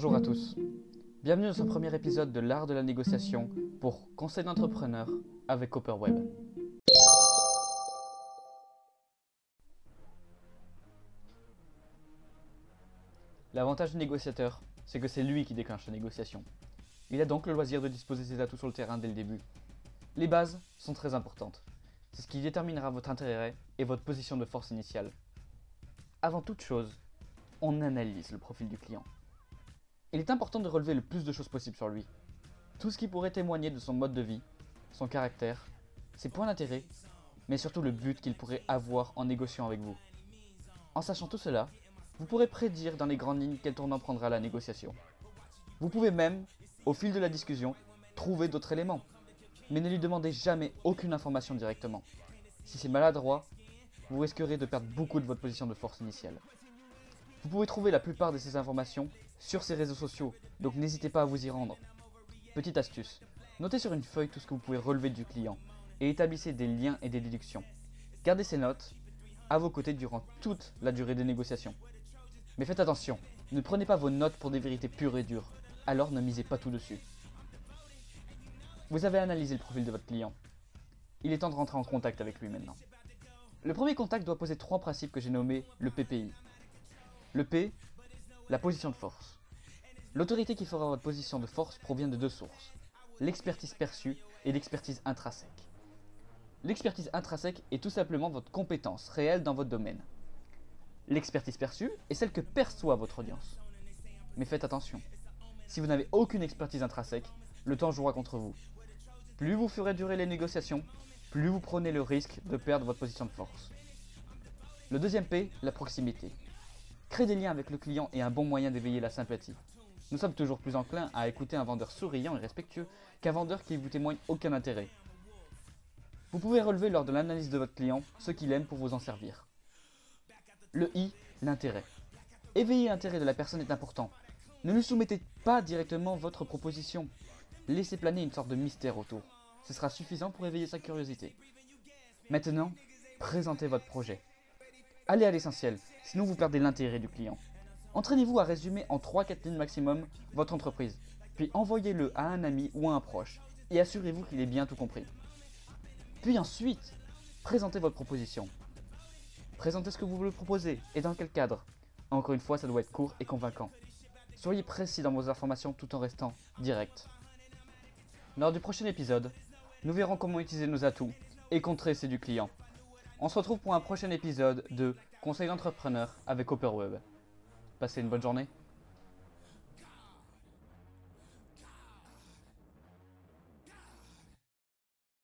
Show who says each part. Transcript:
Speaker 1: Bonjour à tous. Bienvenue dans ce premier épisode de l'art de la négociation pour Conseil d'entrepreneur avec Copperweb. L'avantage du négociateur, c'est que c'est lui qui déclenche la négociation. Il a donc le loisir de disposer ses atouts sur le terrain dès le début. Les bases sont très importantes. C'est ce qui déterminera votre intérêt et votre position de force initiale. Avant toute chose, on analyse le profil du client. Il est important de relever le plus de choses possible sur lui. Tout ce qui pourrait témoigner de son mode de vie, son caractère, ses points d'intérêt, mais surtout le but qu'il pourrait avoir en négociant avec vous. En sachant tout cela, vous pourrez prédire dans les grandes lignes quel tournant prendra la négociation. Vous pouvez même, au fil de la discussion, trouver d'autres éléments, mais ne lui demandez jamais aucune information directement. Si c'est maladroit, vous risquerez de perdre beaucoup de votre position de force initiale. Vous pouvez trouver la plupart de ces informations sur ces réseaux sociaux, donc n'hésitez pas à vous y rendre. Petite astuce, notez sur une feuille tout ce que vous pouvez relever du client et établissez des liens et des déductions. Gardez ces notes à vos côtés durant toute la durée des négociations. Mais faites attention, ne prenez pas vos notes pour des vérités pures et dures, alors ne misez pas tout dessus. Vous avez analysé le profil de votre client. Il est temps de rentrer en contact avec lui maintenant. Le premier contact doit poser trois principes que j'ai nommés le PPI. Le P, la position de force. L'autorité qui fera votre position de force provient de deux sources, l'expertise perçue et l'expertise intrinsèque. L'expertise intrinsèque est tout simplement votre compétence réelle dans votre domaine. L'expertise perçue est celle que perçoit votre audience. Mais faites attention, si vous n'avez aucune expertise intrinsèque, le temps jouera contre vous. Plus vous ferez durer les négociations, plus vous prenez le risque de perdre votre position de force. Le deuxième P, la proximité. Créer des liens avec le client est un bon moyen d'éveiller la sympathie. Nous sommes toujours plus enclins à écouter un vendeur souriant et respectueux qu'un vendeur qui vous témoigne aucun intérêt. Vous pouvez relever lors de l'analyse de votre client ce qu'il aime pour vous en servir. Le I, l'intérêt. Éveiller l'intérêt de la personne est important. Ne lui soumettez pas directement votre proposition. Laissez planer une sorte de mystère autour. Ce sera suffisant pour éveiller sa curiosité. Maintenant, présentez votre projet. Allez à l'essentiel, sinon vous perdez l'intérêt du client. Entraînez-vous à résumer en 3-4 lignes maximum votre entreprise, puis envoyez-le à un ami ou à un proche, et assurez-vous qu'il ait bien tout compris. Puis ensuite, présentez votre proposition. Présentez ce que vous voulez proposer et dans quel cadre. Encore une fois, ça doit être court et convaincant. Soyez précis dans vos informations tout en restant direct. Lors du prochain épisode, nous verrons comment utiliser nos atouts et contrer ceux du client. On se retrouve pour un prochain épisode de Conseil d'entrepreneur avec Web. Passez une bonne journée.